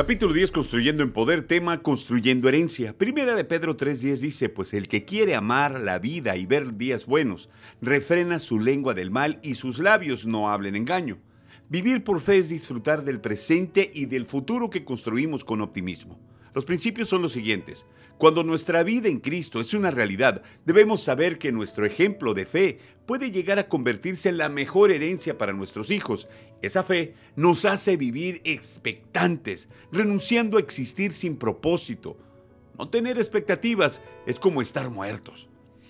Capítulo 10, Construyendo en Poder, tema Construyendo Herencia. Primera de Pedro 3.10 dice, pues el que quiere amar la vida y ver días buenos, refrena su lengua del mal y sus labios no hablen engaño. Vivir por fe es disfrutar del presente y del futuro que construimos con optimismo. Los principios son los siguientes. Cuando nuestra vida en Cristo es una realidad, debemos saber que nuestro ejemplo de fe puede llegar a convertirse en la mejor herencia para nuestros hijos. Esa fe nos hace vivir expectantes, renunciando a existir sin propósito. No tener expectativas es como estar muertos.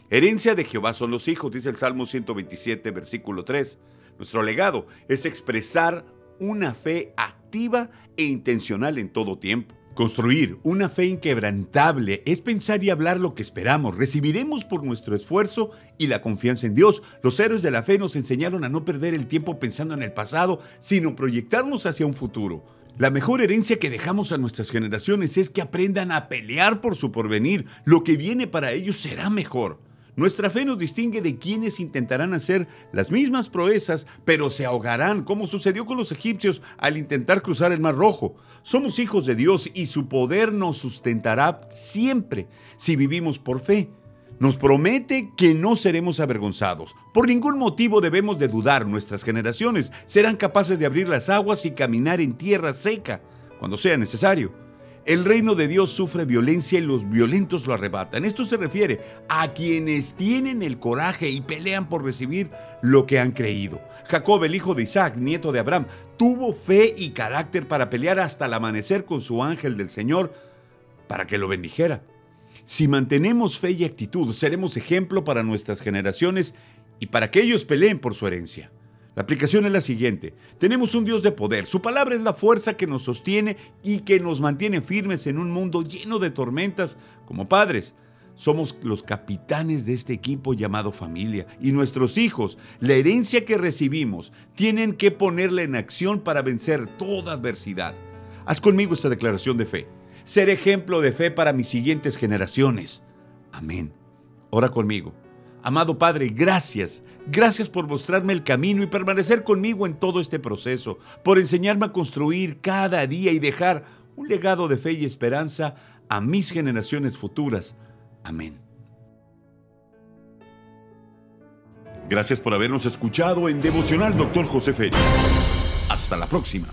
Herencia de Jehová son los hijos, dice el Salmo 127, versículo 3. Nuestro legado es expresar una fe activa e intencional en todo tiempo. Construir una fe inquebrantable es pensar y hablar lo que esperamos. Recibiremos por nuestro esfuerzo y la confianza en Dios. Los héroes de la fe nos enseñaron a no perder el tiempo pensando en el pasado, sino proyectarnos hacia un futuro. La mejor herencia que dejamos a nuestras generaciones es que aprendan a pelear por su porvenir. Lo que viene para ellos será mejor. Nuestra fe nos distingue de quienes intentarán hacer las mismas proezas, pero se ahogarán, como sucedió con los egipcios al intentar cruzar el Mar Rojo. Somos hijos de Dios y su poder nos sustentará siempre si vivimos por fe. Nos promete que no seremos avergonzados. Por ningún motivo debemos de dudar. Nuestras generaciones serán capaces de abrir las aguas y caminar en tierra seca cuando sea necesario. El reino de Dios sufre violencia y los violentos lo arrebatan. Esto se refiere a quienes tienen el coraje y pelean por recibir lo que han creído. Jacob, el hijo de Isaac, nieto de Abraham, tuvo fe y carácter para pelear hasta el amanecer con su ángel del Señor para que lo bendijera. Si mantenemos fe y actitud, seremos ejemplo para nuestras generaciones y para que ellos peleen por su herencia. La aplicación es la siguiente. Tenemos un Dios de poder. Su palabra es la fuerza que nos sostiene y que nos mantiene firmes en un mundo lleno de tormentas como padres. Somos los capitanes de este equipo llamado familia y nuestros hijos, la herencia que recibimos, tienen que ponerla en acción para vencer toda adversidad. Haz conmigo esta declaración de fe. Ser ejemplo de fe para mis siguientes generaciones. Amén. Ora conmigo. Amado Padre, gracias. Gracias por mostrarme el camino y permanecer conmigo en todo este proceso, por enseñarme a construir cada día y dejar un legado de fe y esperanza a mis generaciones futuras. Amén. Gracias por habernos escuchado en Devocional Dr. José Félix. Hasta la próxima.